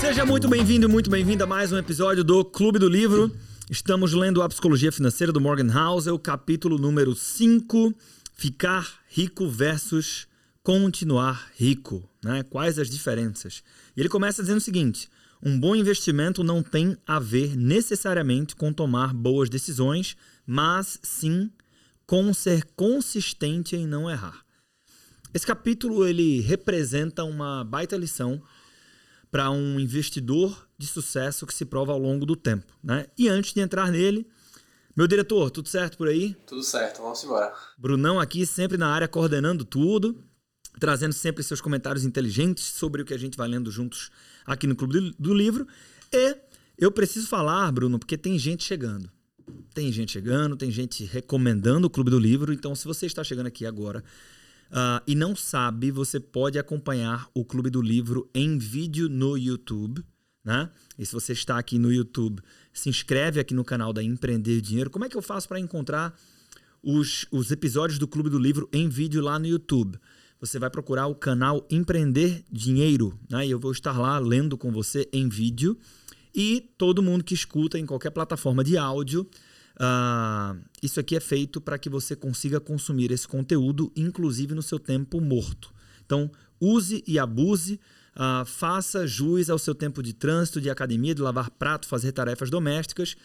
Seja muito bem-vindo e muito bem-vinda a mais um episódio do Clube do Livro. Estamos lendo a Psicologia Financeira do Morgan Housel, capítulo número 5, Ficar Rico versus Continuar Rico. Né? Quais as diferenças? E ele começa dizendo o seguinte: um bom investimento não tem a ver necessariamente com tomar boas decisões, mas sim com ser consistente em não errar. Esse capítulo ele representa uma baita lição para um investidor de sucesso que se prova ao longo do tempo. Né? E antes de entrar nele, meu diretor, tudo certo por aí? Tudo certo, vamos embora. Brunão aqui sempre na área coordenando tudo, trazendo sempre seus comentários inteligentes sobre o que a gente vai lendo juntos aqui no Clube do Livro. E eu preciso falar, Bruno, porque tem gente chegando. Tem gente chegando, tem gente recomendando o Clube do Livro. Então, se você está chegando aqui agora uh, e não sabe, você pode acompanhar o Clube do Livro em vídeo no YouTube. Né? E se você está aqui no YouTube, se inscreve aqui no canal da Empreender Dinheiro. Como é que eu faço para encontrar os, os episódios do Clube do Livro em vídeo lá no YouTube? você vai procurar o canal Empreender Dinheiro, né? E eu vou estar lá lendo com você em vídeo. E todo mundo que escuta em qualquer plataforma de áudio, uh, isso aqui é feito para que você consiga consumir esse conteúdo, inclusive no seu tempo morto. Então, use e abuse, uh, faça jus ao seu tempo de trânsito, de academia, de lavar prato, fazer tarefas domésticas,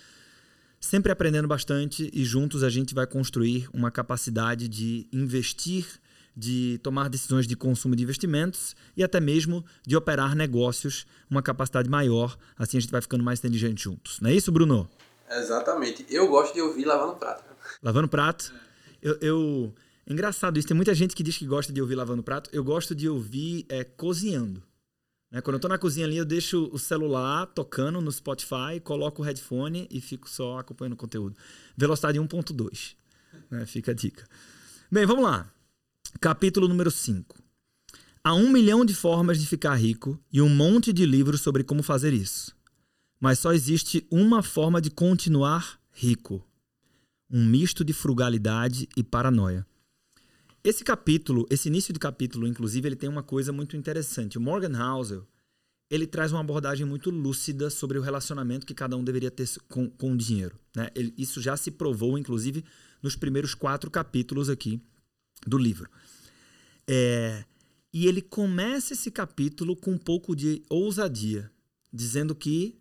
sempre aprendendo bastante e juntos a gente vai construir uma capacidade de investir de tomar decisões de consumo de investimentos e até mesmo de operar negócios, uma capacidade maior. Assim a gente vai ficando mais inteligente juntos. Não é isso, Bruno? Exatamente. Eu gosto de ouvir lavando prato. Lavando prato? Eu, eu... Engraçado isso. Tem muita gente que diz que gosta de ouvir lavando prato. Eu gosto de ouvir é, cozinhando. Né? Quando eu tô na cozinha ali, eu deixo o celular tocando no Spotify, coloco o headphone e fico só acompanhando o conteúdo. Velocidade 1.2. Né? Fica a dica. Bem, vamos lá. Capítulo número 5. Há um milhão de formas de ficar rico e um monte de livros sobre como fazer isso. Mas só existe uma forma de continuar rico: um misto de frugalidade e paranoia. Esse capítulo, esse início de capítulo, inclusive, ele tem uma coisa muito interessante. O Morgan Housel, ele traz uma abordagem muito lúcida sobre o relacionamento que cada um deveria ter com, com o dinheiro. Né? Ele, isso já se provou, inclusive, nos primeiros quatro capítulos aqui do livro. É, e ele começa esse capítulo com um pouco de ousadia, dizendo que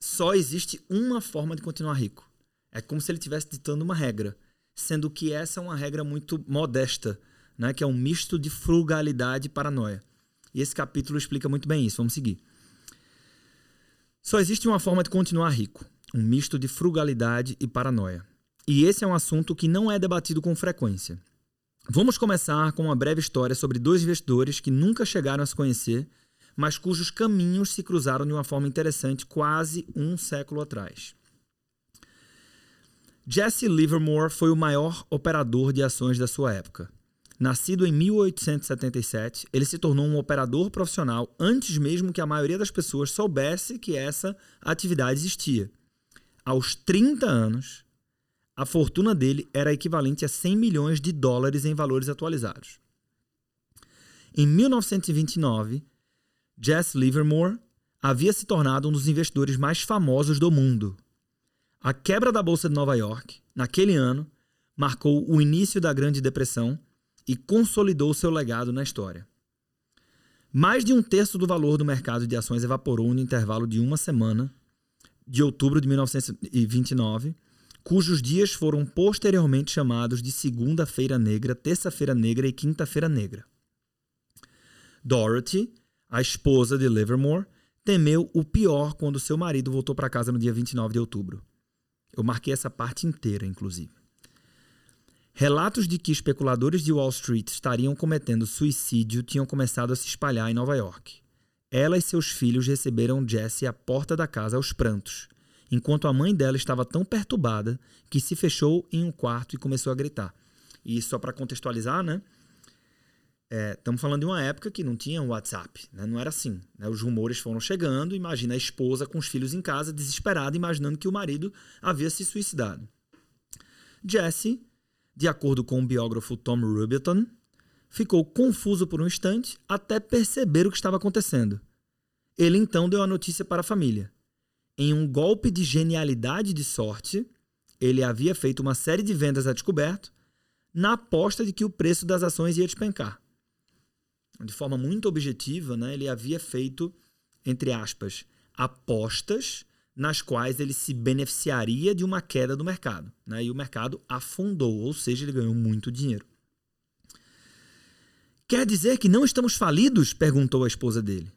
só existe uma forma de continuar rico. É como se ele estivesse ditando uma regra, sendo que essa é uma regra muito modesta, né, que é um misto de frugalidade e paranoia. E esse capítulo explica muito bem isso. Vamos seguir. Só existe uma forma de continuar rico, um misto de frugalidade e paranoia. E esse é um assunto que não é debatido com frequência. Vamos começar com uma breve história sobre dois investidores que nunca chegaram a se conhecer, mas cujos caminhos se cruzaram de uma forma interessante quase um século atrás. Jesse Livermore foi o maior operador de ações da sua época. Nascido em 1877, ele se tornou um operador profissional antes mesmo que a maioria das pessoas soubesse que essa atividade existia. Aos 30 anos, a fortuna dele era equivalente a 100 milhões de dólares em valores atualizados. Em 1929, Jess Livermore havia se tornado um dos investidores mais famosos do mundo. A quebra da Bolsa de Nova York, naquele ano, marcou o início da Grande Depressão e consolidou seu legado na história. Mais de um terço do valor do mercado de ações evaporou no intervalo de uma semana, de outubro de 1929 cujos dias foram posteriormente chamados de Segunda-feira Negra, Terça-feira Negra e Quinta-feira Negra. Dorothy, a esposa de Livermore, temeu o pior quando seu marido voltou para casa no dia 29 de outubro. Eu marquei essa parte inteira, inclusive. Relatos de que especuladores de Wall Street estariam cometendo suicídio tinham começado a se espalhar em Nova York. Ela e seus filhos receberam Jesse à porta da casa aos prantos enquanto a mãe dela estava tão perturbada que se fechou em um quarto e começou a gritar. E só para contextualizar, né? Estamos é, falando de uma época que não tinha WhatsApp, né? não era assim. Né? Os rumores foram chegando, imagina a esposa com os filhos em casa, desesperada, imaginando que o marido havia se suicidado. Jesse de acordo com o biógrafo Tom Rubiton, ficou confuso por um instante até perceber o que estava acontecendo. Ele então deu a notícia para a família. Em um golpe de genialidade de sorte, ele havia feito uma série de vendas a descoberto na aposta de que o preço das ações ia despencar. De forma muito objetiva, né, ele havia feito, entre aspas, apostas nas quais ele se beneficiaria de uma queda do mercado. Né, e o mercado afundou, ou seja, ele ganhou muito dinheiro. Quer dizer que não estamos falidos? perguntou a esposa dele.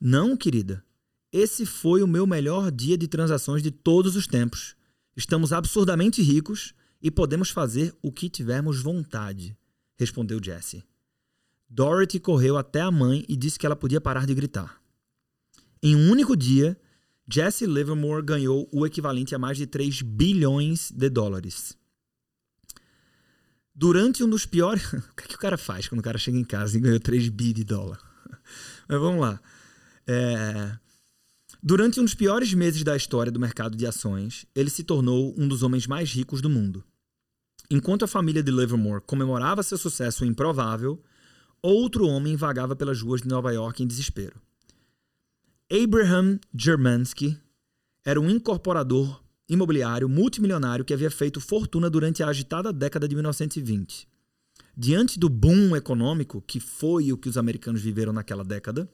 Não, querida. Esse foi o meu melhor dia de transações de todos os tempos. Estamos absurdamente ricos e podemos fazer o que tivermos vontade, respondeu Jesse. Dorothy correu até a mãe e disse que ela podia parar de gritar. Em um único dia, Jesse Livermore ganhou o equivalente a mais de 3 bilhões de dólares. Durante um dos piores. o que, é que o cara faz quando o cara chega em casa e ganhou 3 bi de dólar? Mas vamos lá. É... Durante um dos piores meses da história do mercado de ações, ele se tornou um dos homens mais ricos do mundo. Enquanto a família de Livermore comemorava seu sucesso improvável, outro homem vagava pelas ruas de Nova York em desespero. Abraham Germansky era um incorporador imobiliário multimilionário que havia feito fortuna durante a agitada década de 1920. Diante do boom econômico, que foi o que os americanos viveram naquela década,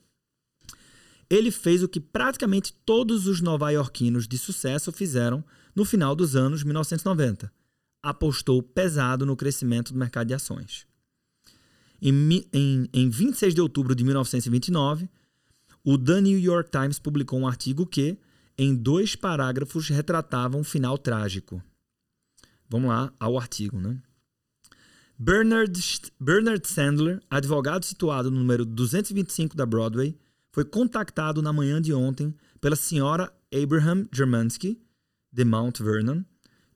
ele fez o que praticamente todos os nova-iorquinos de sucesso fizeram no final dos anos 1990. Apostou pesado no crescimento do mercado de ações. Em, em, em 26 de outubro de 1929, o The New York Times publicou um artigo que, em dois parágrafos retratavam um final trágico. Vamos lá ao artigo, né? Bernard, Bernard Sandler, advogado situado no número 225 da Broadway, foi contactado na manhã de ontem pela senhora Abraham Germansky, de Mount Vernon,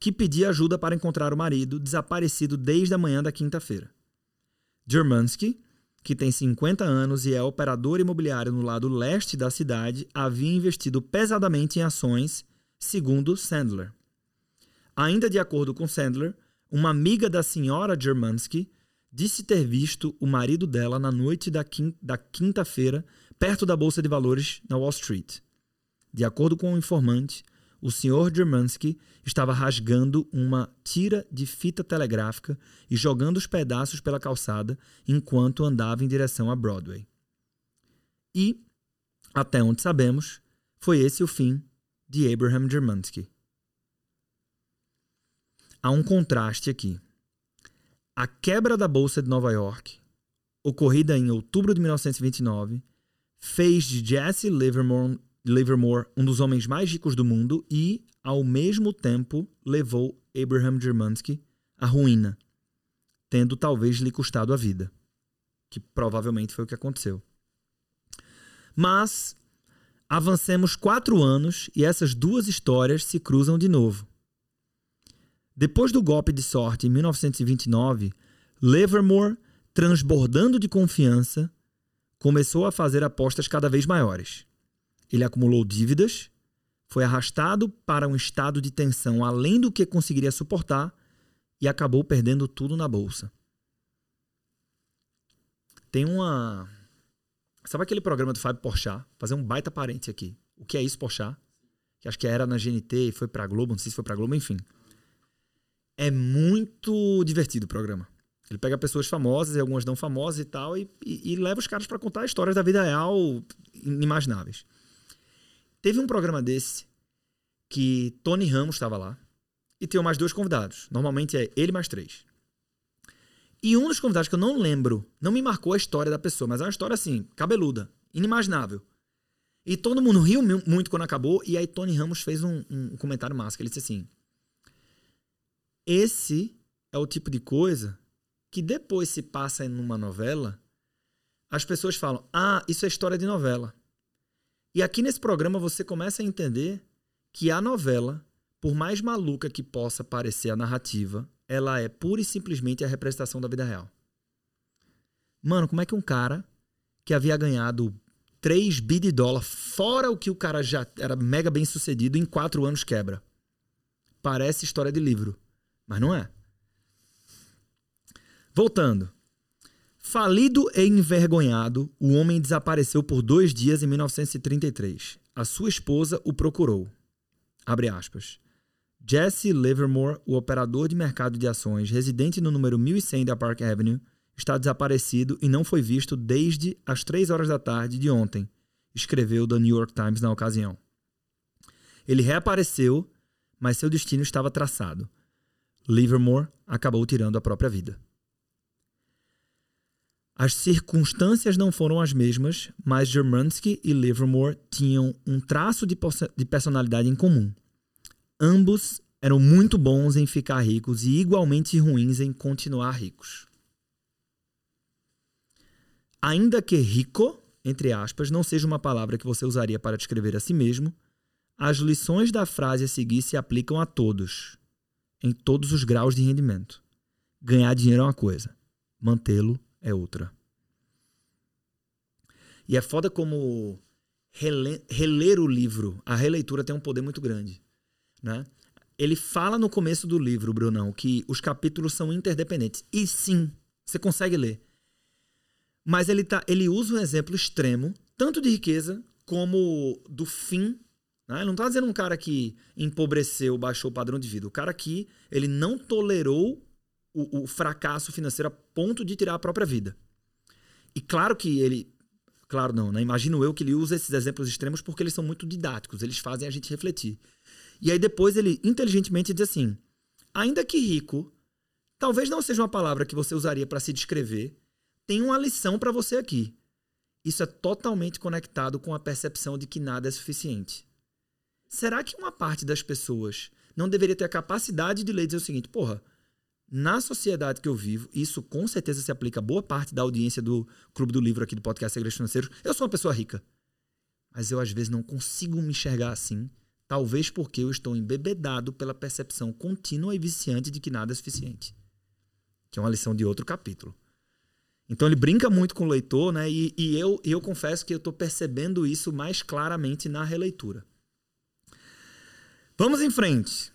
que pedia ajuda para encontrar o marido desaparecido desde a manhã da quinta-feira. Germansky que tem 50 anos e é operador imobiliário no lado leste da cidade, havia investido pesadamente em ações, segundo Sandler. Ainda de acordo com Sandler, uma amiga da senhora Germansky disse ter visto o marido dela na noite da quinta-feira perto da bolsa de valores na Wall Street. De acordo com o um informante, o Sr. Germansky estava rasgando uma tira de fita telegráfica e jogando os pedaços pela calçada enquanto andava em direção a Broadway. E, até onde sabemos, foi esse o fim de Abraham Germansky. Há um contraste aqui. A quebra da Bolsa de Nova York, ocorrida em outubro de 1929, fez de Jesse Livermore Livermore um dos homens mais ricos do mundo e, ao mesmo tempo, levou Abraham Germansky à ruína, tendo talvez lhe custado a vida, que provavelmente foi o que aconteceu. Mas avancemos quatro anos e essas duas histórias se cruzam de novo. Depois do golpe de sorte em 1929, Livermore, transbordando de confiança, começou a fazer apostas cada vez maiores. Ele acumulou dívidas, foi arrastado para um estado de tensão além do que conseguiria suportar e acabou perdendo tudo na bolsa. Tem uma. Sabe aquele programa do Fábio Porchat? Fazer um baita parente aqui. O que é isso, Porchat? Que acho que era na GNT e foi pra Globo, não sei se foi pra Globo, enfim. É muito divertido o programa. Ele pega pessoas famosas e algumas não famosas e tal e, e, e leva os caras para contar histórias da vida real inimagináveis. Teve um programa desse que Tony Ramos estava lá e tem mais dois convidados. Normalmente é ele mais três. E um dos convidados que eu não lembro, não me marcou a história da pessoa, mas é uma história assim, cabeluda, inimaginável. E todo mundo riu muito quando acabou, e aí Tony Ramos fez um, um comentário massa, ele disse assim, esse é o tipo de coisa que depois se passa numa novela, as pessoas falam, ah, isso é história de novela. E aqui nesse programa você começa a entender que a novela, por mais maluca que possa parecer a narrativa, ela é pura e simplesmente a representação da vida real. Mano, como é que um cara que havia ganhado 3 bi de dólar, fora o que o cara já era mega bem sucedido, em 4 anos quebra? Parece história de livro, mas não é. Voltando. Falido e envergonhado, o homem desapareceu por dois dias em 1933. A sua esposa o procurou. Abre aspas. Jesse Livermore, o operador de mercado de ações, residente no número 1100 da Park Avenue, está desaparecido e não foi visto desde as 3 horas da tarde de ontem, escreveu The New York Times na ocasião. Ele reapareceu, mas seu destino estava traçado. Livermore acabou tirando a própria vida. As circunstâncias não foram as mesmas, mas Germansky e Livermore tinham um traço de, de personalidade em comum. Ambos eram muito bons em ficar ricos e igualmente ruins em continuar ricos. Ainda que rico, entre aspas, não seja uma palavra que você usaria para descrever a si mesmo, as lições da frase a seguir se aplicam a todos, em todos os graus de rendimento. Ganhar dinheiro é uma coisa, mantê-lo é outra. E é foda como reler, reler o livro, a releitura tem um poder muito grande. Né? Ele fala no começo do livro, Brunão, que os capítulos são interdependentes. E sim, você consegue ler. Mas ele, tá, ele usa um exemplo extremo, tanto de riqueza como do fim. Né? Ele não está dizendo um cara que empobreceu, baixou o padrão de vida. O cara que ele não tolerou o, o fracasso financeiro ponto de tirar a própria vida. E claro que ele Claro, não, né? Imagino eu que ele usa esses exemplos extremos porque eles são muito didáticos, eles fazem a gente refletir. E aí depois ele inteligentemente diz assim: ainda que rico, talvez não seja uma palavra que você usaria para se descrever, tem uma lição para você aqui. Isso é totalmente conectado com a percepção de que nada é suficiente. Será que uma parte das pessoas não deveria ter a capacidade de ler e dizer o seguinte: porra, na sociedade que eu vivo, isso com certeza se aplica a boa parte da audiência do Clube do Livro aqui do podcast Segredos Financeiros. Eu sou uma pessoa rica. Mas eu às vezes não consigo me enxergar assim, talvez porque eu estou embebedado pela percepção contínua e viciante de que nada é suficiente. Que é uma lição de outro capítulo. Então ele brinca muito com o leitor, né? E, e eu, eu confesso que eu estou percebendo isso mais claramente na releitura. Vamos em frente.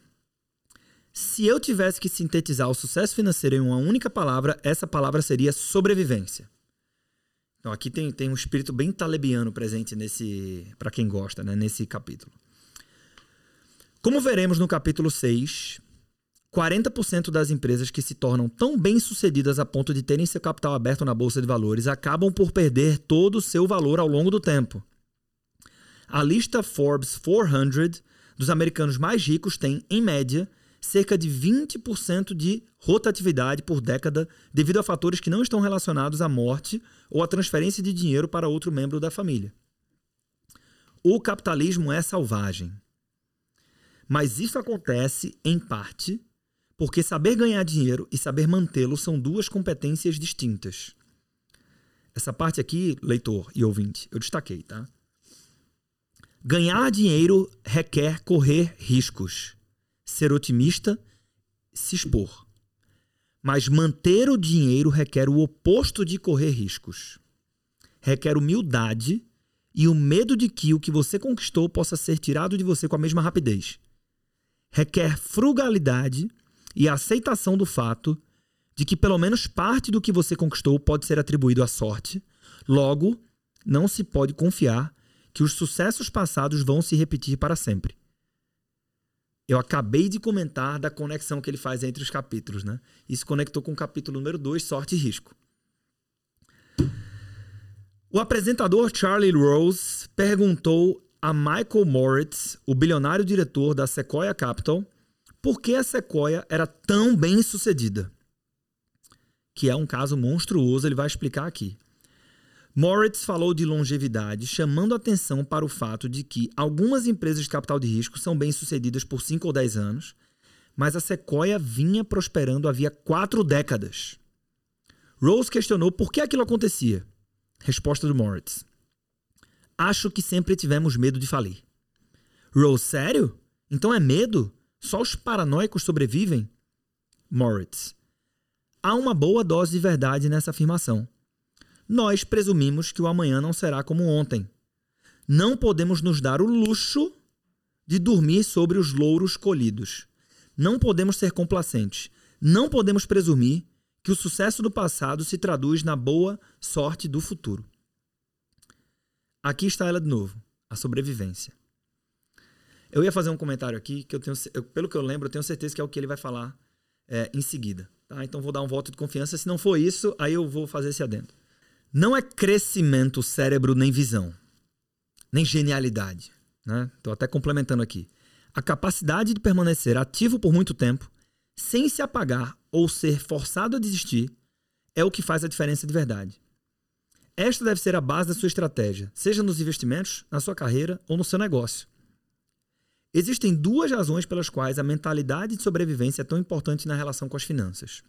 Se eu tivesse que sintetizar o sucesso financeiro em uma única palavra, essa palavra seria sobrevivência. Então aqui tem, tem um espírito bem talebiano presente nesse, para quem gosta, né, nesse capítulo. Como veremos no capítulo 6, 40% das empresas que se tornam tão bem-sucedidas a ponto de terem seu capital aberto na bolsa de valores acabam por perder todo o seu valor ao longo do tempo. A lista Forbes 400 dos americanos mais ricos tem, em média, cerca de 20% de rotatividade por década devido a fatores que não estão relacionados à morte ou à transferência de dinheiro para outro membro da família. O capitalismo é selvagem. Mas isso acontece, em parte, porque saber ganhar dinheiro e saber mantê-lo são duas competências distintas. Essa parte aqui, leitor e ouvinte, eu destaquei, tá? Ganhar dinheiro requer correr riscos ser otimista, se expor. Mas manter o dinheiro requer o oposto de correr riscos. Requer humildade e o medo de que o que você conquistou possa ser tirado de você com a mesma rapidez. Requer frugalidade e aceitação do fato de que pelo menos parte do que você conquistou pode ser atribuído à sorte. Logo, não se pode confiar que os sucessos passados vão se repetir para sempre. Eu acabei de comentar da conexão que ele faz entre os capítulos, né? Isso conectou com o capítulo número 2, sorte e risco. O apresentador Charlie Rose perguntou a Michael Moritz, o bilionário diretor da Sequoia Capital, por que a Sequoia era tão bem sucedida. Que é um caso monstruoso, ele vai explicar aqui. Moritz falou de longevidade, chamando atenção para o fato de que algumas empresas de capital de risco são bem-sucedidas por 5 ou 10 anos, mas a Sequoia vinha prosperando havia quatro décadas. Rose questionou por que aquilo acontecia. Resposta do Moritz: Acho que sempre tivemos medo de falir. Rose, sério? Então é medo? Só os paranoicos sobrevivem? Moritz: Há uma boa dose de verdade nessa afirmação nós presumimos que o amanhã não será como ontem. Não podemos nos dar o luxo de dormir sobre os louros colhidos. Não podemos ser complacentes. Não podemos presumir que o sucesso do passado se traduz na boa sorte do futuro. Aqui está ela de novo, a sobrevivência. Eu ia fazer um comentário aqui que eu tenho, eu, pelo que eu lembro, eu tenho certeza que é o que ele vai falar é, em seguida. Tá? Então vou dar um voto de confiança. Se não for isso, aí eu vou fazer esse adendo. Não é crescimento cérebro nem visão, nem genialidade. Estou né? até complementando aqui. A capacidade de permanecer ativo por muito tempo, sem se apagar ou ser forçado a desistir, é o que faz a diferença de verdade. Esta deve ser a base da sua estratégia, seja nos investimentos, na sua carreira ou no seu negócio. Existem duas razões pelas quais a mentalidade de sobrevivência é tão importante na relação com as finanças.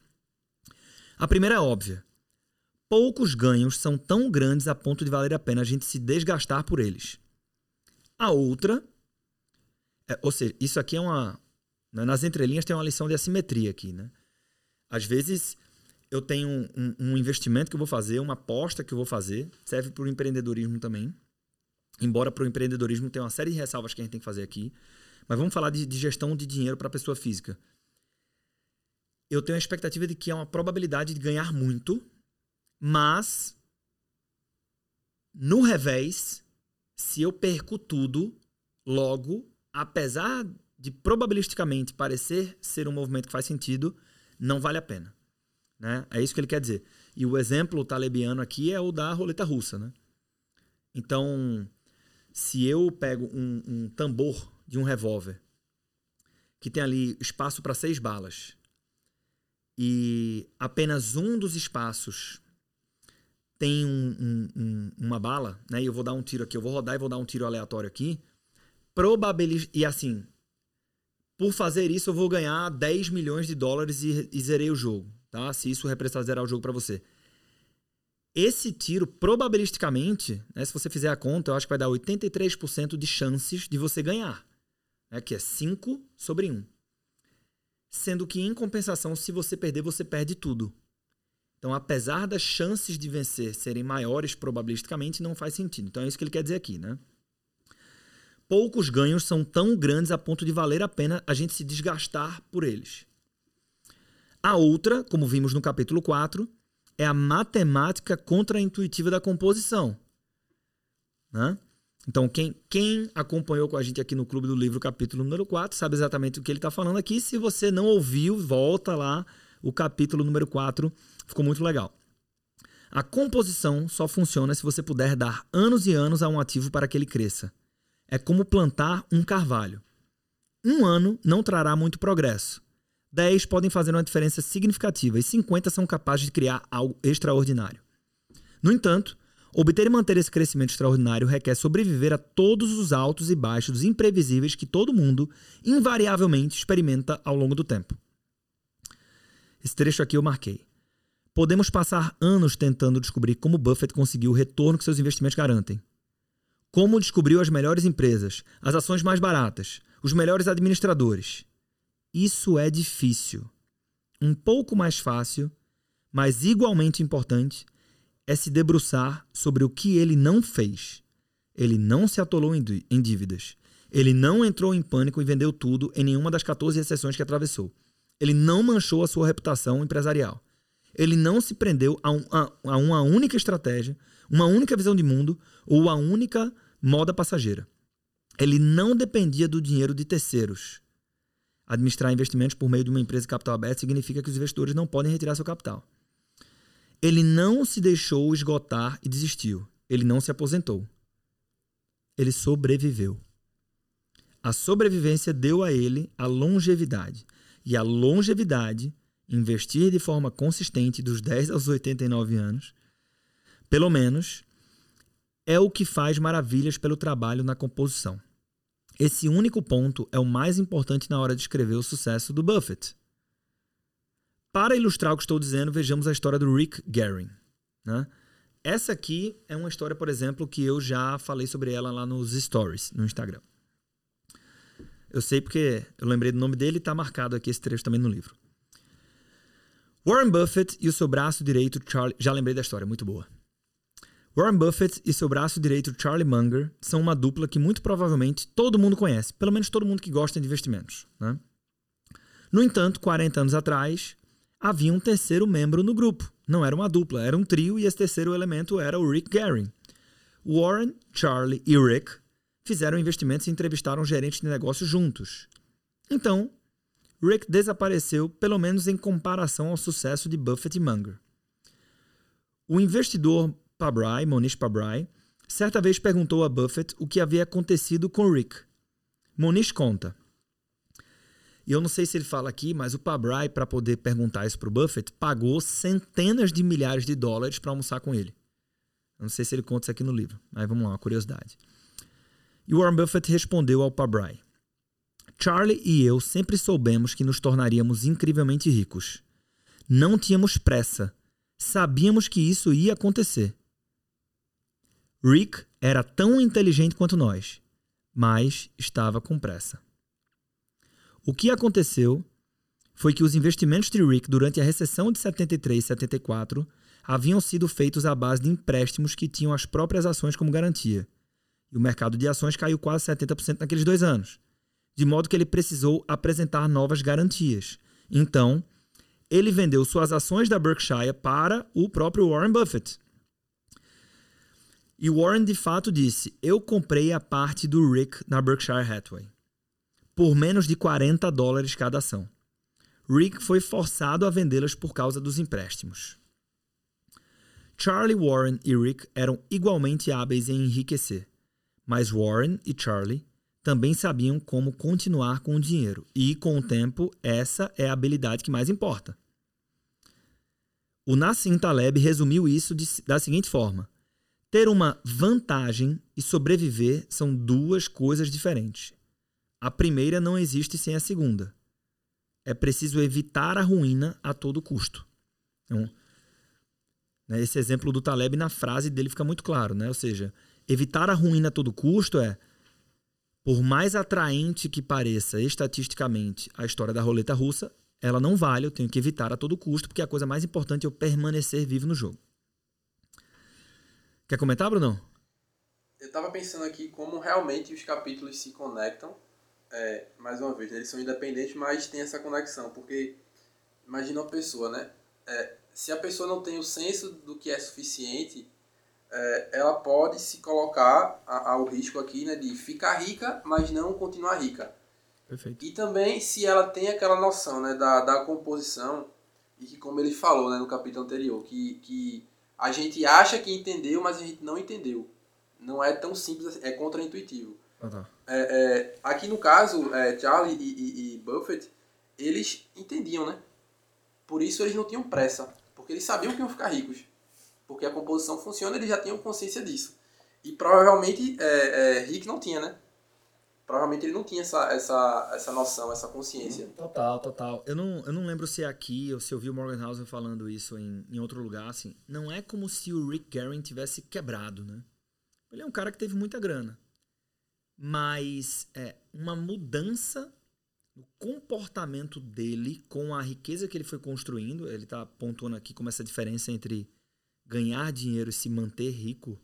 A primeira é óbvia. Poucos ganhos são tão grandes a ponto de valer a pena a gente se desgastar por eles. A outra, é, ou seja, isso aqui é uma. Né, nas entrelinhas tem uma lição de assimetria aqui. Né? Às vezes eu tenho um, um, investimento que eu vou fazer, uma aposta que eu vou fazer, serve para o empreendedorismo também. Embora para o empreendedorismo tenha uma série de ressalvas que a gente tem que fazer aqui. Mas vamos falar de, de gestão de dinheiro para a pessoa física. Eu tenho a expectativa de que há uma probabilidade de ganhar muito, mas no revés, se eu perco tudo, logo, apesar de probabilisticamente parecer ser um movimento que faz sentido, não vale a pena. Né? É isso que ele quer dizer. E o exemplo talebiano aqui é o da roleta russa. Né? Então, se eu pego um, um tambor de um revólver que tem ali espaço para seis balas e apenas um dos espaços tem um, um, uma bala, né? E eu vou dar um tiro aqui, eu vou rodar e vou dar um tiro aleatório aqui. Probabilidade. E assim, por fazer isso, eu vou ganhar 10 milhões de dólares e, e zerei o jogo, tá? Se isso representar zerar o jogo para você. Esse tiro, probabilisticamente, né, se você fizer a conta, eu acho que vai dar 83% de chances de você ganhar. Né, que é 5 sobre 1. Sendo que, em compensação, se você perder, você perde tudo. Então, apesar das chances de vencer serem maiores probabilisticamente, não faz sentido. Então, é isso que ele quer dizer aqui, né? Poucos ganhos são tão grandes a ponto de valer a pena a gente se desgastar por eles. A outra, como vimos no capítulo 4, é a matemática contraintuitiva da composição. Né? Então, quem, quem acompanhou com a gente aqui no Clube do Livro, capítulo número 4, sabe exatamente o que ele está falando aqui. Se você não ouviu, volta lá, o capítulo número 4, ficou muito legal. A composição só funciona se você puder dar anos e anos a um ativo para que ele cresça. É como plantar um carvalho. Um ano não trará muito progresso, 10 podem fazer uma diferença significativa e 50 são capazes de criar algo extraordinário. No entanto, obter e manter esse crescimento extraordinário requer sobreviver a todos os altos e baixos imprevisíveis que todo mundo, invariavelmente, experimenta ao longo do tempo. Esse trecho aqui eu marquei. Podemos passar anos tentando descobrir como Buffett conseguiu o retorno que seus investimentos garantem. Como descobriu as melhores empresas, as ações mais baratas, os melhores administradores. Isso é difícil. Um pouco mais fácil, mas igualmente importante, é se debruçar sobre o que ele não fez. Ele não se atolou em dívidas. Ele não entrou em pânico e vendeu tudo em nenhuma das 14 exceções que atravessou. Ele não manchou a sua reputação empresarial. Ele não se prendeu a, a, a uma única estratégia, uma única visão de mundo ou a única moda passageira. Ele não dependia do dinheiro de terceiros. Administrar investimentos por meio de uma empresa de capital aberto significa que os investidores não podem retirar seu capital. Ele não se deixou esgotar e desistiu. Ele não se aposentou. Ele sobreviveu. A sobrevivência deu a ele a longevidade. E a longevidade, investir de forma consistente dos 10 aos 89 anos, pelo menos, é o que faz maravilhas pelo trabalho na composição. Esse único ponto é o mais importante na hora de escrever o sucesso do Buffett. Para ilustrar o que estou dizendo, vejamos a história do Rick Gehring. Né? Essa aqui é uma história, por exemplo, que eu já falei sobre ela lá nos stories, no Instagram. Eu sei porque eu lembrei do nome dele e está marcado aqui esse trecho também no livro. Warren Buffett e o seu braço direito, Charlie. Já lembrei da história, muito boa. Warren Buffett e seu braço direito Charlie Munger são uma dupla que muito provavelmente todo mundo conhece, pelo menos todo mundo que gosta de investimentos. Né? No entanto, 40 anos atrás, havia um terceiro membro no grupo. Não era uma dupla, era um trio e esse terceiro elemento era o Rick Gehring. Warren, Charlie e Rick fizeram investimentos e entrevistaram gerentes de negócios juntos. Então, Rick desapareceu, pelo menos em comparação ao sucesso de Buffett e Munger. O investidor Pabrai, Monish Pabrai, certa vez perguntou a Buffett o que havia acontecido com Rick. Monish conta. E eu não sei se ele fala aqui, mas o Pabrai, para poder perguntar isso para o Buffett, pagou centenas de milhares de dólares para almoçar com ele. Eu não sei se ele conta isso aqui no livro, mas vamos lá, uma curiosidade. E Warren Buffett respondeu ao Pabrai: Charlie e eu sempre soubemos que nos tornaríamos incrivelmente ricos. Não tínhamos pressa. Sabíamos que isso ia acontecer. Rick era tão inteligente quanto nós, mas estava com pressa. O que aconteceu foi que os investimentos de Rick durante a recessão de 73 e 74 haviam sido feitos à base de empréstimos que tinham as próprias ações como garantia. E o mercado de ações caiu quase 70% naqueles dois anos, de modo que ele precisou apresentar novas garantias. Então, ele vendeu suas ações da Berkshire para o próprio Warren Buffett. E Warren de fato disse: Eu comprei a parte do Rick na Berkshire Hathaway por menos de 40 dólares cada ação. Rick foi forçado a vendê-las por causa dos empréstimos. Charlie Warren e Rick eram igualmente hábeis em enriquecer, mas Warren e Charlie também sabiam como continuar com o dinheiro, e com o tempo, essa é a habilidade que mais importa. O Nassim Taleb resumiu isso de, da seguinte forma: ter uma vantagem e sobreviver são duas coisas diferentes. A primeira não existe sem a segunda. É preciso evitar a ruína a todo custo. Então, né, esse exemplo do Taleb na frase dele fica muito claro, né? Ou seja, evitar a ruína a todo custo é por mais atraente que pareça estatisticamente a história da roleta russa, ela não vale, eu tenho que evitar a todo custo, porque a coisa mais importante é eu permanecer vivo no jogo. Quer comentar, Bruno? Eu estava pensando aqui como realmente os capítulos se conectam é, mais uma vez, né, eles são independentes, mas tem essa conexão, porque imagina uma pessoa, né? É, se a pessoa não tem o senso do que é suficiente, é, ela pode se colocar ao risco aqui, né, de ficar rica, mas não continuar rica. Perfeito. E também se ela tem aquela noção, né, da, da composição e que como ele falou, né, no capítulo anterior, que, que a gente acha que entendeu, mas a gente não entendeu. Não é tão simples, é contraintuitivo. Ah, tá. É, é, aqui no caso, é, Charlie e, e, e, Buffett, eles entendiam, né? Por isso eles não tinham pressa, porque eles sabiam que iam ficar ricos. Porque a composição funciona, eles já tinham consciência disso. E provavelmente é, é, Rick não tinha, né? Provavelmente ele não tinha essa, essa, essa noção, essa consciência. Total, total. Eu não, eu não lembro se é aqui ou se eu vi o Morgan Housel falando isso em, em outro lugar, assim. Não é como se o Rick Guerin tivesse quebrado, né? Ele é um cara que teve muita grana mas é, uma mudança no comportamento dele com a riqueza que ele foi construindo. Ele está pontuando aqui como essa diferença entre ganhar dinheiro e se manter rico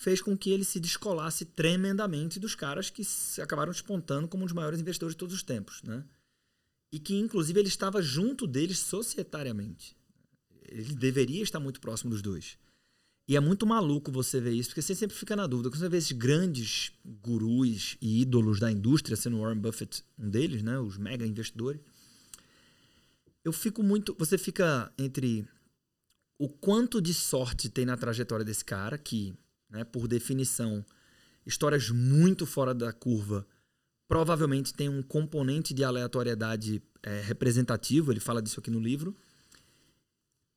fez com que ele se descolasse tremendamente dos caras que acabaram despontando como um dos maiores investidores de todos os tempos, né? E que inclusive ele estava junto deles societariamente. Ele deveria estar muito próximo dos dois. E é muito maluco você ver isso, porque você sempre fica na dúvida. Quando você vê esses grandes gurus e ídolos da indústria, sendo Warren Buffett um deles, né, os mega investidores, eu fico muito. Você fica entre o quanto de sorte tem na trajetória desse cara, que, né, por definição, histórias muito fora da curva, provavelmente tem um componente de aleatoriedade é, representativo, ele fala disso aqui no livro,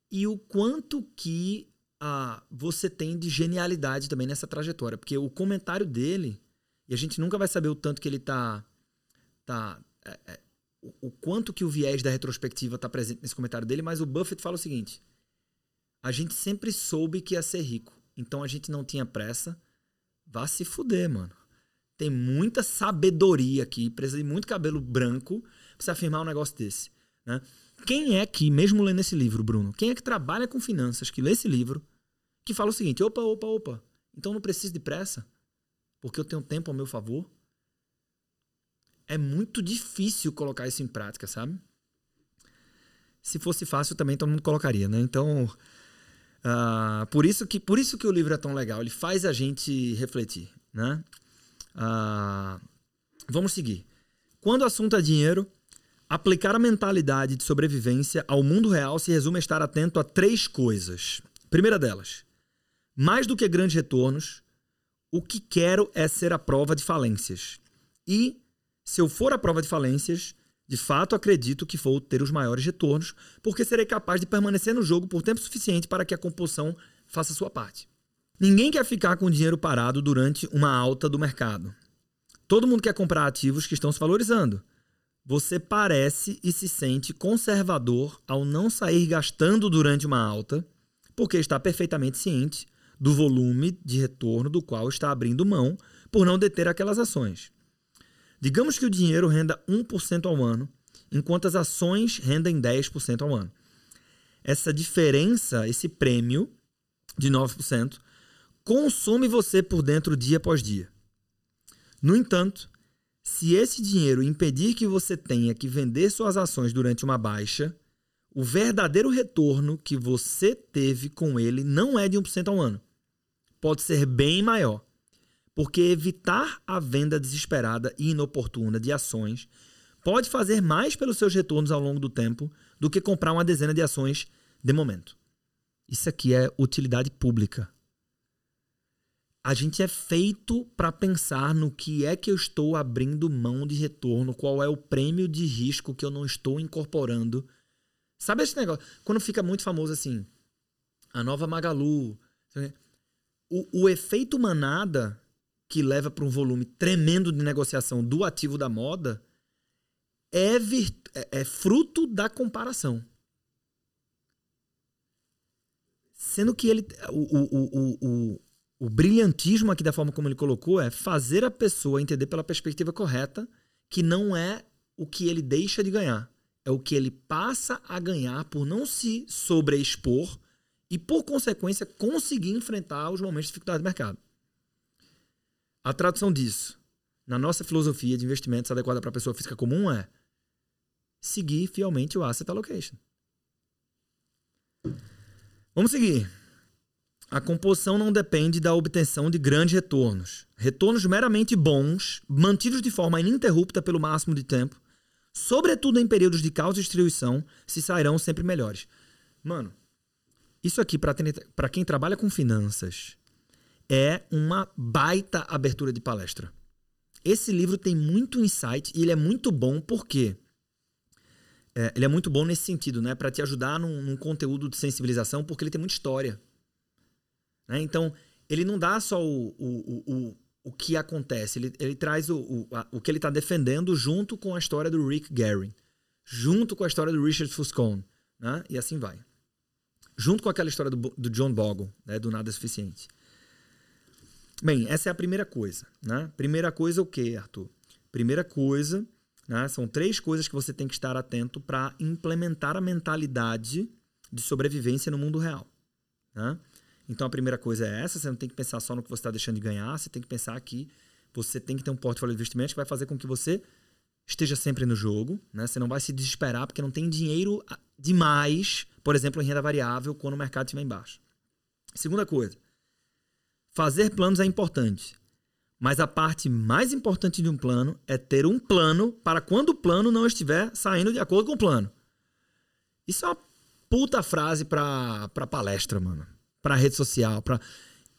e o quanto que a, você tem de genialidade também nessa trajetória. Porque o comentário dele, e a gente nunca vai saber o tanto que ele tá. tá é, é, o, o, quanto que o viés da retrospectiva está presente nesse comentário dele, mas o Buffett fala o seguinte: a gente sempre soube que ia ser rico, então a gente não tinha pressa. Vá se fuder, mano. Tem muita sabedoria aqui, precisa de muito cabelo branco pra você afirmar um negócio desse. Né? Quem é que, mesmo lendo esse livro, Bruno, quem é que trabalha com finanças, que lê esse livro, que fala o seguinte: opa, opa, opa, então não preciso de pressa, porque eu tenho tempo ao meu favor. É muito difícil colocar isso em prática, sabe? Se fosse fácil, também todo mundo colocaria, né? Então, uh, por, isso que, por isso que o livro é tão legal. Ele faz a gente refletir, né? Uh, vamos seguir. Quando o assunto é dinheiro, aplicar a mentalidade de sobrevivência ao mundo real se resume a estar atento a três coisas. Primeira delas, mais do que grandes retornos, o que quero é ser a prova de falências. E, se eu for a prova de falências, de fato acredito que vou ter os maiores retornos, porque serei capaz de permanecer no jogo por tempo suficiente para que a composição faça sua parte. Ninguém quer ficar com o dinheiro parado durante uma alta do mercado. Todo mundo quer comprar ativos que estão se valorizando. Você parece e se sente conservador ao não sair gastando durante uma alta, porque está perfeitamente ciente do volume de retorno do qual está abrindo mão por não deter aquelas ações. Digamos que o dinheiro renda 1% ao ano, enquanto as ações rendem 10% ao ano. Essa diferença, esse prêmio de 9%, consome você por dentro dia após dia. No entanto, se esse dinheiro impedir que você tenha que vender suas ações durante uma baixa, o verdadeiro retorno que você teve com ele não é de 1% ao ano. Pode ser bem maior. Porque evitar a venda desesperada e inoportuna de ações pode fazer mais pelos seus retornos ao longo do tempo do que comprar uma dezena de ações de momento. Isso aqui é utilidade pública. A gente é feito para pensar no que é que eu estou abrindo mão de retorno, qual é o prêmio de risco que eu não estou incorporando. Sabe esse negócio? Quando fica muito famoso assim, a nova Magalu. O, o efeito manada que leva para um volume tremendo de negociação do ativo da moda é, é, é fruto da comparação. Sendo que ele, o, o, o, o brilhantismo aqui da forma como ele colocou é fazer a pessoa entender pela perspectiva correta que não é o que ele deixa de ganhar, é o que ele passa a ganhar por não se sobreexpor e, por consequência, conseguir enfrentar os momentos de dificuldade do mercado. A tradução disso, na nossa filosofia de investimentos adequada para a pessoa física comum, é seguir fielmente o asset allocation. Vamos seguir. A composição não depende da obtenção de grandes retornos. Retornos meramente bons, mantidos de forma ininterrupta pelo máximo de tempo, sobretudo em períodos de caos e distribuição, se sairão sempre melhores. Mano, isso aqui, para quem trabalha com finanças, é uma baita abertura de palestra. Esse livro tem muito insight e ele é muito bom porque é, ele é muito bom nesse sentido, né? Para te ajudar num, num, conteúdo de sensibilização, porque ele tem muita história. Né? Então, ele não dá só o, o, o, o que acontece, ele, ele traz o, o, a, o que ele está defendendo junto com a história do Rick Gehring, junto com a história do Richard Fuscon, né? e assim vai. Junto com aquela história do, do John Bogle, né? do Nada é Suficiente. Bem, essa é a primeira coisa. Né? Primeira coisa o que, Arthur? Primeira coisa, né? são três coisas que você tem que estar atento para implementar a mentalidade de sobrevivência no mundo real. Né? Então a primeira coisa é essa, você não tem que pensar só no que você está deixando de ganhar, você tem que pensar que você tem que ter um portfólio de investimentos que vai fazer com que você esteja sempre no jogo, né? Você não vai se desesperar porque não tem dinheiro demais, por exemplo, em renda variável quando o mercado estiver embaixo. Segunda coisa, Fazer planos é importante, mas a parte mais importante de um plano é ter um plano para quando o plano não estiver saindo de acordo com o plano. Isso é uma puta frase para palestra, mano. Para rede social, para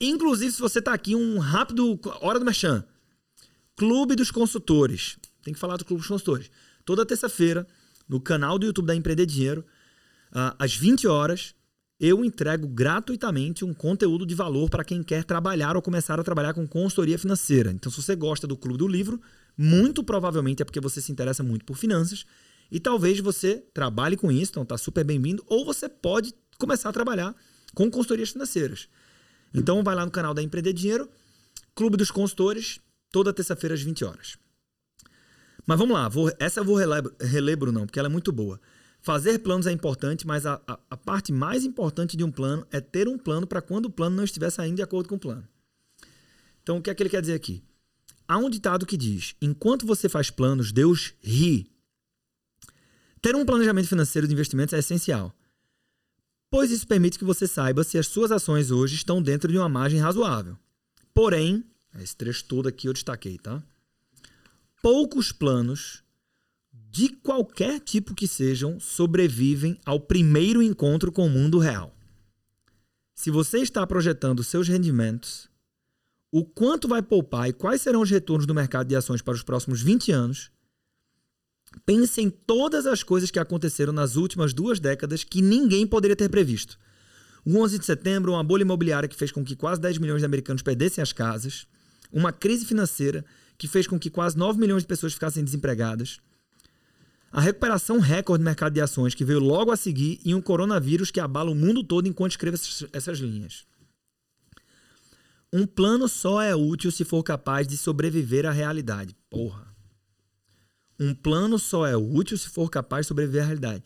Inclusive, se você tá aqui, um rápido hora do merchan. Clube dos Consultores. Tem que falar do Clube dos Consultores. Toda terça-feira, no canal do YouTube da Empreender Dinheiro, ah, às 20 horas, eu entrego gratuitamente um conteúdo de valor para quem quer trabalhar ou começar a trabalhar com consultoria financeira. Então, se você gosta do Clube do Livro, muito provavelmente é porque você se interessa muito por finanças e talvez você trabalhe com isso, então está super bem-vindo, ou você pode começar a trabalhar com consultorias financeiras. Então, vai lá no canal da Empreender Dinheiro, Clube dos Consultores, toda terça-feira às 20 horas. Mas vamos lá, vou, essa eu vou relembro, relembro não, porque ela é muito boa. Fazer planos é importante, mas a, a, a parte mais importante de um plano é ter um plano para quando o plano não estiver saindo de acordo com o plano. Então, o que é que ele quer dizer aqui? Há um ditado que diz: enquanto você faz planos, Deus ri. Ter um planejamento financeiro de investimentos é essencial, pois isso permite que você saiba se as suas ações hoje estão dentro de uma margem razoável. Porém, esse trecho todo aqui eu destaquei, tá? Poucos planos, de qualquer tipo que sejam, sobrevivem ao primeiro encontro com o mundo real. Se você está projetando seus rendimentos, o quanto vai poupar e quais serão os retornos do mercado de ações para os próximos 20 anos, Pense em todas as coisas que aconteceram nas últimas duas décadas que ninguém poderia ter previsto. O 11 de setembro, uma bolha imobiliária que fez com que quase 10 milhões de americanos perdessem as casas, uma crise financeira que fez com que quase 9 milhões de pessoas ficassem desempregadas, a recuperação recorde do mercado de ações que veio logo a seguir e um coronavírus que abala o mundo todo enquanto escreve essas linhas. Um plano só é útil se for capaz de sobreviver à realidade. Porra. Um plano só é útil se for capaz de sobreviver à realidade.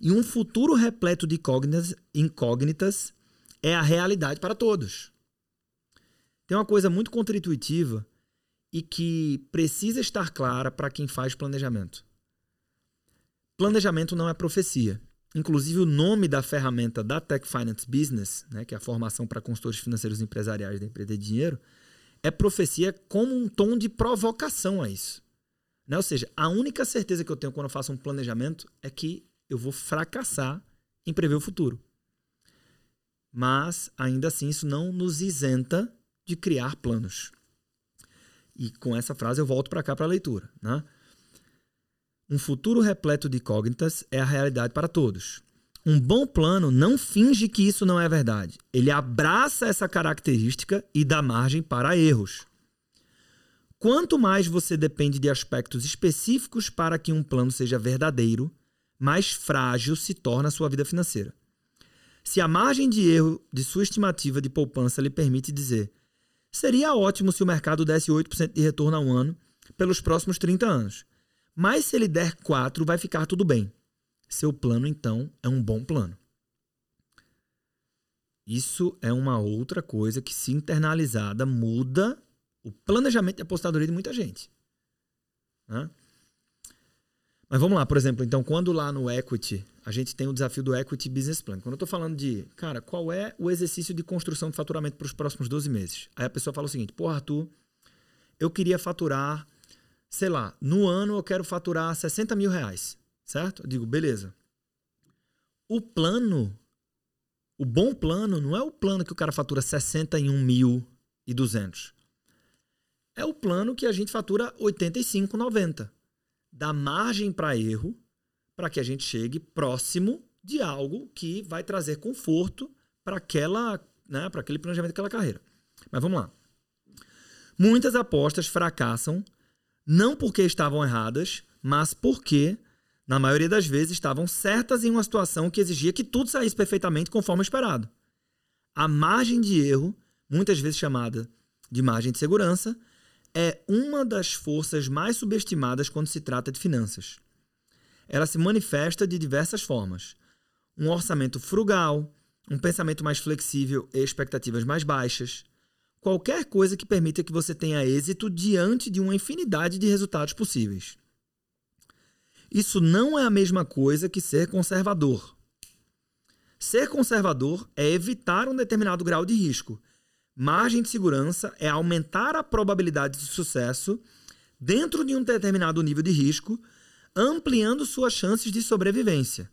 E um futuro repleto de incógnitas, incógnitas é a realidade para todos. Tem uma coisa muito contra-intuitiva e que precisa estar clara para quem faz planejamento. Planejamento não é profecia. Inclusive, o nome da ferramenta da Tech Finance Business, né, que é a formação para consultores financeiros empresariais da empresa de dinheiro, é profecia como um tom de provocação a isso. Né? Ou seja, a única certeza que eu tenho quando eu faço um planejamento é que eu vou fracassar em prever o futuro. Mas, ainda assim, isso não nos isenta de criar planos. E com essa frase eu volto para cá para a leitura. Né? Um futuro repleto de incógnitas é a realidade para todos. Um bom plano não finge que isso não é verdade. Ele abraça essa característica e dá margem para erros. Quanto mais você depende de aspectos específicos para que um plano seja verdadeiro, mais frágil se torna a sua vida financeira. Se a margem de erro de sua estimativa de poupança lhe permite dizer seria ótimo se o mercado desse 8% de retorno ao ano pelos próximos 30 anos, mas se ele der 4%, vai ficar tudo bem. Seu plano, então, é um bom plano. Isso é uma outra coisa que, se internalizada, muda o planejamento de apostadoria de muita gente. Mas vamos lá, por exemplo, então, quando lá no Equity, a gente tem o desafio do Equity Business Plan. Quando eu estou falando de, cara, qual é o exercício de construção de faturamento para os próximos 12 meses? Aí a pessoa fala o seguinte: pô, Arthur, eu queria faturar, sei lá, no ano eu quero faturar 60 mil reais, certo? Eu digo, beleza. O plano, o bom plano, não é o plano que o cara fatura 61 mil e 200 é o plano que a gente fatura 85, 90. Dá margem para erro para que a gente chegue próximo de algo que vai trazer conforto para aquela, né, para aquele planejamento daquela carreira. Mas vamos lá. Muitas apostas fracassam não porque estavam erradas, mas porque na maioria das vezes estavam certas em uma situação que exigia que tudo saísse perfeitamente conforme esperado. A margem de erro, muitas vezes chamada de margem de segurança, é uma das forças mais subestimadas quando se trata de finanças. Ela se manifesta de diversas formas: um orçamento frugal, um pensamento mais flexível e expectativas mais baixas. Qualquer coisa que permita que você tenha êxito diante de uma infinidade de resultados possíveis. Isso não é a mesma coisa que ser conservador. Ser conservador é evitar um determinado grau de risco Margem de segurança é aumentar a probabilidade de sucesso dentro de um determinado nível de risco, ampliando suas chances de sobrevivência.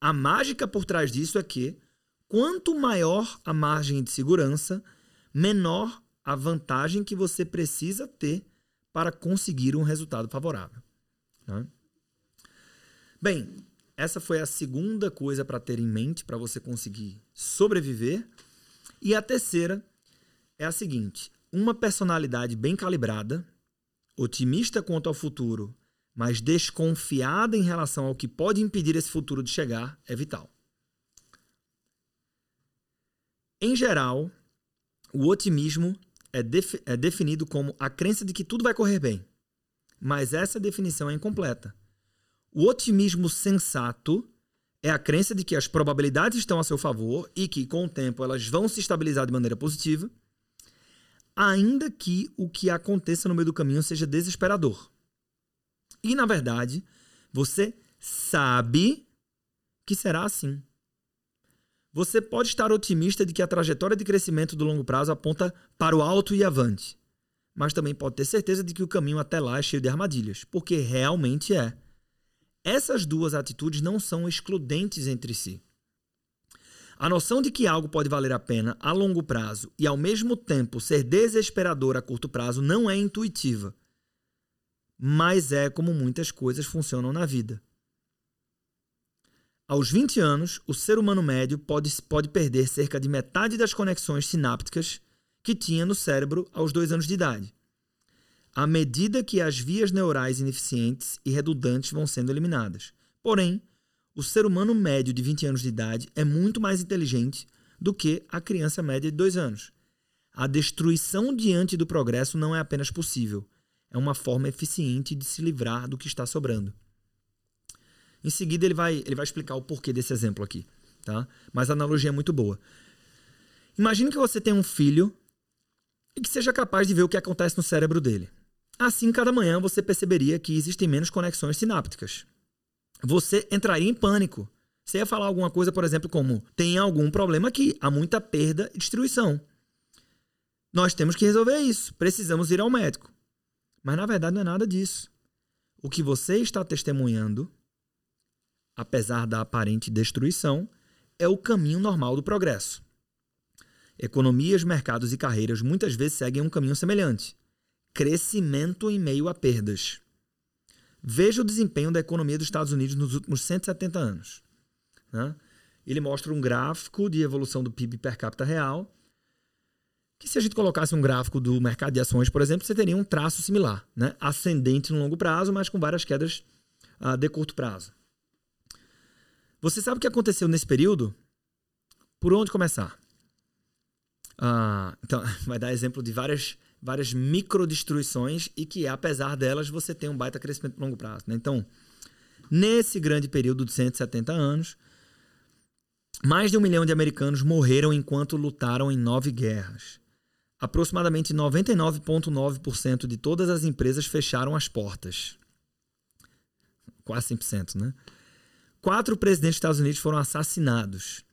A mágica por trás disso é que, quanto maior a margem de segurança, menor a vantagem que você precisa ter para conseguir um resultado favorável. Né? Bem, essa foi a segunda coisa para ter em mente para você conseguir sobreviver. E a terceira é a seguinte: uma personalidade bem calibrada, otimista quanto ao futuro, mas desconfiada em relação ao que pode impedir esse futuro de chegar, é vital. Em geral, o otimismo é, def é definido como a crença de que tudo vai correr bem. Mas essa definição é incompleta. O otimismo sensato é a crença de que as probabilidades estão a seu favor e que, com o tempo, elas vão se estabilizar de maneira positiva ainda que o que aconteça no meio do caminho seja desesperador. E, na verdade, você sabe que será assim. Você pode estar otimista de que a trajetória de crescimento do longo prazo aponta para o alto e avante, mas também pode ter certeza de que o caminho até lá é cheio de armadilhas, porque realmente é. Essas duas atitudes não são excludentes entre si. A noção de que algo pode valer a pena a longo prazo e ao mesmo tempo ser desesperador a curto prazo não é intuitiva, mas é como muitas coisas funcionam na vida. Aos 20 anos, o ser humano médio pode, pode perder cerca de metade das conexões sinápticas que tinha no cérebro aos dois anos de idade, à medida que as vias neurais ineficientes e redundantes vão sendo eliminadas. Porém, o ser humano médio de 20 anos de idade é muito mais inteligente do que a criança média de 2 anos. A destruição diante do progresso não é apenas possível, é uma forma eficiente de se livrar do que está sobrando. Em seguida, ele vai, ele vai explicar o porquê desse exemplo aqui. Tá? Mas a analogia é muito boa. Imagine que você tem um filho e que seja capaz de ver o que acontece no cérebro dele. Assim, cada manhã você perceberia que existem menos conexões sinápticas. Você entraria em pânico. Você ia falar alguma coisa, por exemplo, como: tem algum problema aqui, há muita perda e destruição. Nós temos que resolver isso, precisamos ir ao médico. Mas na verdade não é nada disso. O que você está testemunhando apesar da aparente destruição, é o caminho normal do progresso. Economias, mercados e carreiras muitas vezes seguem um caminho semelhante: crescimento em meio a perdas. Veja o desempenho da economia dos Estados Unidos nos últimos 170 anos. Né? Ele mostra um gráfico de evolução do PIB per capita real, que se a gente colocasse um gráfico do mercado de ações, por exemplo, você teria um traço similar, né? ascendente no longo prazo, mas com várias quedas uh, de curto prazo. Você sabe o que aconteceu nesse período? Por onde começar? Ah, então, vai dar exemplo de várias, várias microdestruições e que, apesar delas, você tem um baita crescimento a longo prazo. Né? Então, nesse grande período de 170 anos, mais de um milhão de americanos morreram enquanto lutaram em nove guerras. Aproximadamente 99,9% de todas as empresas fecharam as portas. Quase 100%, né? Quatro presidentes dos Estados Unidos foram assassinados.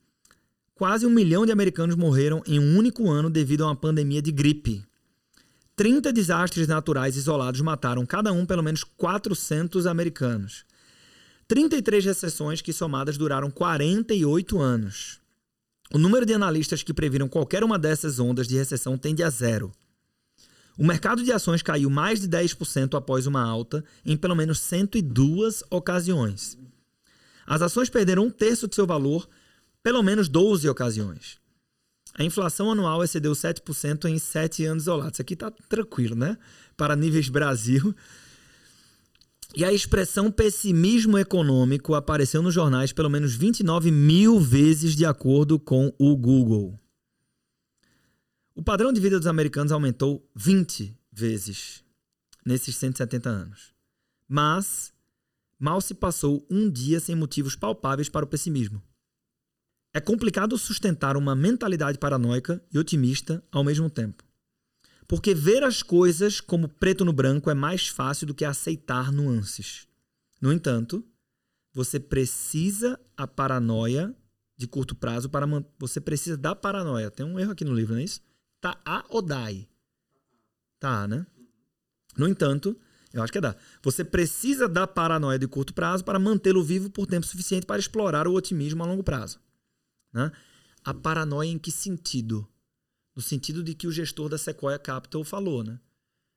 Quase um milhão de americanos morreram em um único ano devido a uma pandemia de gripe. 30 desastres naturais isolados mataram cada um pelo menos 400 americanos. 33 recessões que somadas duraram 48 anos. O número de analistas que previram qualquer uma dessas ondas de recessão tende a zero. O mercado de ações caiu mais de 10% após uma alta em pelo menos 102 ocasiões. As ações perderam um terço de seu valor pelo menos 12 ocasiões. A inflação anual excedeu 7% em 7 anos isolados. Isso aqui está tranquilo, né? Para níveis Brasil. E a expressão pessimismo econômico apareceu nos jornais pelo menos 29 mil vezes, de acordo com o Google. O padrão de vida dos americanos aumentou 20 vezes nesses 170 anos. Mas mal se passou um dia sem motivos palpáveis para o pessimismo. É complicado sustentar uma mentalidade paranoica e otimista ao mesmo tempo. Porque ver as coisas como preto no branco é mais fácil do que aceitar nuances. No entanto, você precisa a paranoia de curto prazo para man... você precisa da paranoia. Tem um erro aqui no livro, não é isso? Tá a ou dai? Tá, né? No entanto, eu acho que é dar. Você precisa da paranoia de curto prazo para mantê-lo vivo por tempo suficiente para explorar o otimismo a longo prazo. Né? A paranoia em que sentido? No sentido de que o gestor da Sequoia Capital falou, né?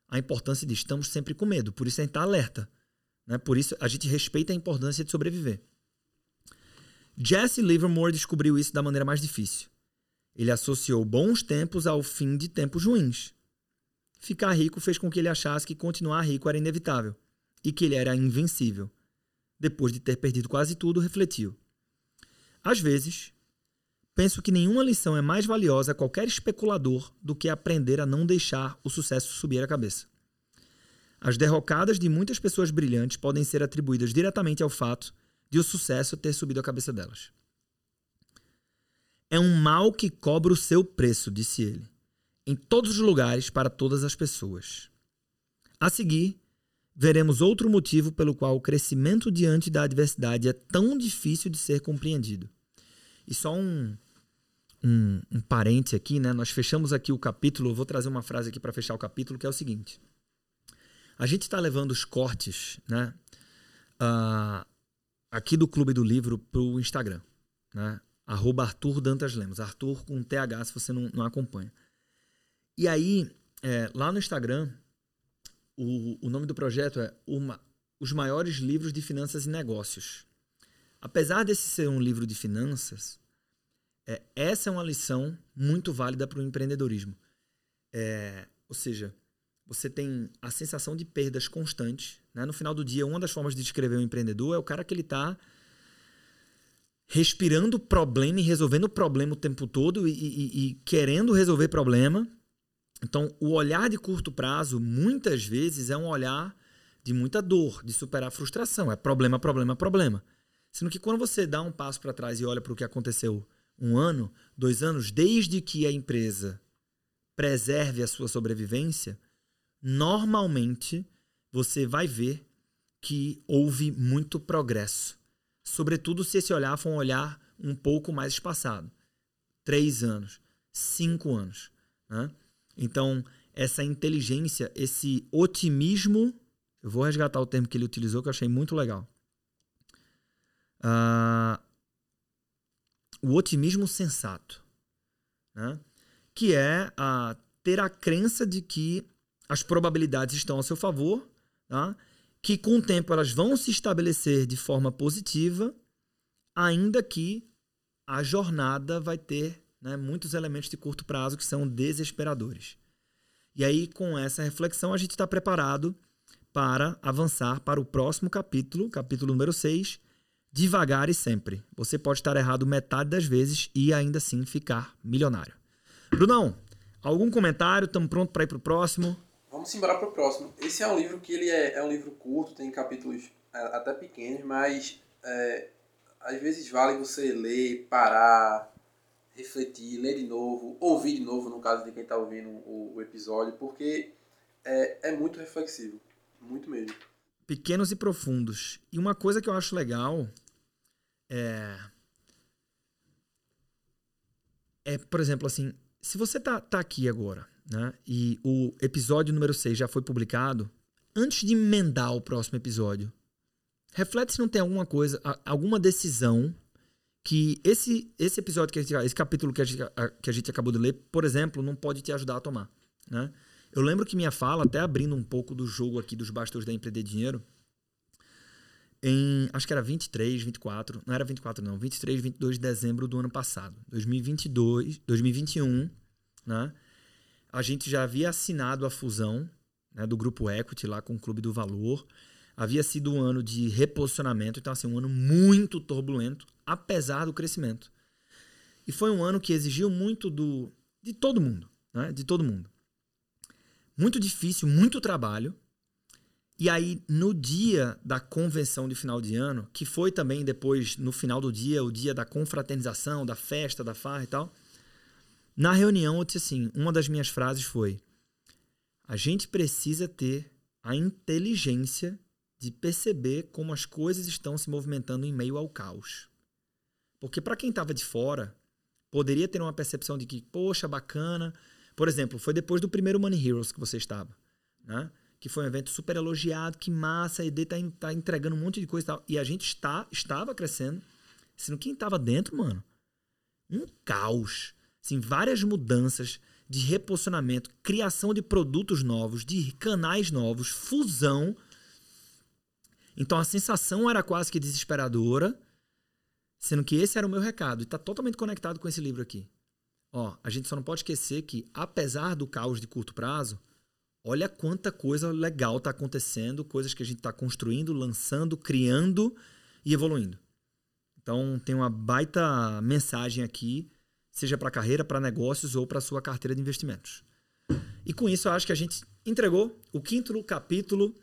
A importância de estamos sempre com medo, por isso a gente está alerta. Né? Por isso a gente respeita a importância de sobreviver. Jesse Livermore descobriu isso da maneira mais difícil. Ele associou bons tempos ao fim de tempos ruins. Ficar rico fez com que ele achasse que continuar rico era inevitável e que ele era invencível. Depois de ter perdido quase tudo, refletiu. Às vezes, penso que nenhuma lição é mais valiosa a qualquer especulador do que aprender a não deixar o sucesso subir a cabeça. As derrocadas de muitas pessoas brilhantes podem ser atribuídas diretamente ao fato de o sucesso ter subido a cabeça delas. É um mal que cobra o seu preço, disse ele em todos os lugares para todas as pessoas. A seguir, veremos outro motivo pelo qual o crescimento diante da adversidade é tão difícil de ser compreendido. E só um, um, um parente aqui, né? Nós fechamos aqui o capítulo. Vou trazer uma frase aqui para fechar o capítulo, que é o seguinte: a gente está levando os cortes, né? Uh, aqui do Clube do Livro para o Instagram, né? Arroba Arthur Dantas Lemos. Arthur com TH, se você não, não acompanha. E aí, é, lá no Instagram, o, o nome do projeto é uma, Os Maiores Livros de Finanças e Negócios. Apesar desse ser um livro de finanças, é, essa é uma lição muito válida para o empreendedorismo. É, ou seja, você tem a sensação de perdas constantes. Né? No final do dia, uma das formas de descrever um empreendedor é o cara que ele está respirando problema e resolvendo problema o tempo todo e, e, e, querendo resolver problema. Então, o olhar de curto prazo, muitas vezes, é um olhar de muita dor, de superar frustração. É problema, problema, problema. Sendo que quando você dá um passo para trás e olha para o que aconteceu um ano, dois anos, desde que a empresa preserve a sua sobrevivência, normalmente você vai ver que houve muito progresso. Sobretudo se esse olhar for um olhar um pouco mais espaçado. Três anos, cinco anos. Né? Então, essa inteligência, esse otimismo, eu vou resgatar o termo que ele utilizou que eu achei muito legal. Uh, o otimismo sensato, né? que é ter a crença de que as probabilidades estão a seu favor, tá? que com o tempo elas vão se estabelecer de forma positiva, ainda que a jornada vai ter né, muitos elementos de curto prazo que são desesperadores. E aí, com essa reflexão, a gente está preparado para avançar para o próximo capítulo, capítulo número 6, devagar e sempre. Você pode estar errado metade das vezes e ainda assim ficar milionário. Brunão, algum comentário? Estamos prontos para ir para o próximo? Vamos embora para o próximo. Esse é um livro que ele é, é um livro curto, tem capítulos é, até pequenos, mas é, às vezes vale você ler, parar, refletir, ler de novo, ouvir de novo, no caso de quem está ouvindo o, o, episódio, porque é, é muito reflexivo, muito mesmo pequenos e profundos. E uma coisa que eu acho legal é. É, por exemplo, assim, se você tá, tá aqui agora, né, e o episódio número 6 já foi publicado, antes de emendar o próximo episódio, reflete se não tem alguma coisa, alguma decisão que esse, esse episódio, que gente, esse capítulo que a, gente, que a gente acabou de ler, por exemplo, não pode te ajudar a tomar, né? Eu lembro que minha fala, até abrindo um pouco do jogo aqui dos bastões da Empreender Dinheiro, em, acho que era 23, 24, não era 24 não, 23, 22 de dezembro do ano passado, 2022, 2021, né? A gente já havia assinado a fusão né, do Grupo Equity lá com o Clube do Valor. Havia sido um ano de reposicionamento, então assim, um ano muito turbulento, apesar do crescimento. E foi um ano que exigiu muito do de todo mundo, né? De todo mundo muito difícil, muito trabalho. E aí, no dia da convenção de final de ano, que foi também depois, no final do dia, o dia da confraternização, da festa, da farra e tal, na reunião eu disse assim: uma das minhas frases foi: a gente precisa ter a inteligência de perceber como as coisas estão se movimentando em meio ao caos. Porque para quem estava de fora, poderia ter uma percepção de que, poxa, bacana, por exemplo, foi depois do primeiro Money Heroes que você estava, né? Que foi um evento super elogiado, que massa, a ED tá, tá entregando um monte de coisa e tal. E a gente está, estava crescendo. Sendo quem estava dentro, mano, um caos. Assim, várias mudanças de reposicionamento, criação de produtos novos, de canais novos, fusão. Então a sensação era quase que desesperadora, sendo que esse era o meu recado. E está totalmente conectado com esse livro aqui. Ó, a gente só não pode esquecer que, apesar do caos de curto prazo, olha quanta coisa legal está acontecendo, coisas que a gente está construindo, lançando, criando e evoluindo. Então, tem uma baita mensagem aqui, seja para carreira, para negócios ou para sua carteira de investimentos. E com isso, eu acho que a gente entregou o quinto capítulo,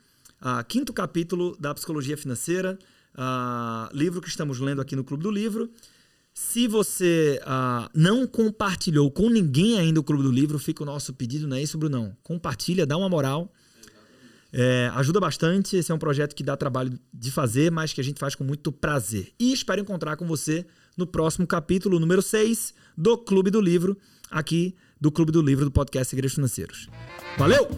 uh, quinto capítulo da Psicologia Financeira, uh, livro que estamos lendo aqui no Clube do Livro. Se você uh, não compartilhou com ninguém ainda o Clube do Livro, fica o nosso pedido, não é isso, Brunão? Compartilha, dá uma moral. É, ajuda bastante. Esse é um projeto que dá trabalho de fazer, mas que a gente faz com muito prazer. E espero encontrar com você no próximo capítulo, número 6, do Clube do Livro, aqui do Clube do Livro do podcast Segredos Financeiros. Valeu!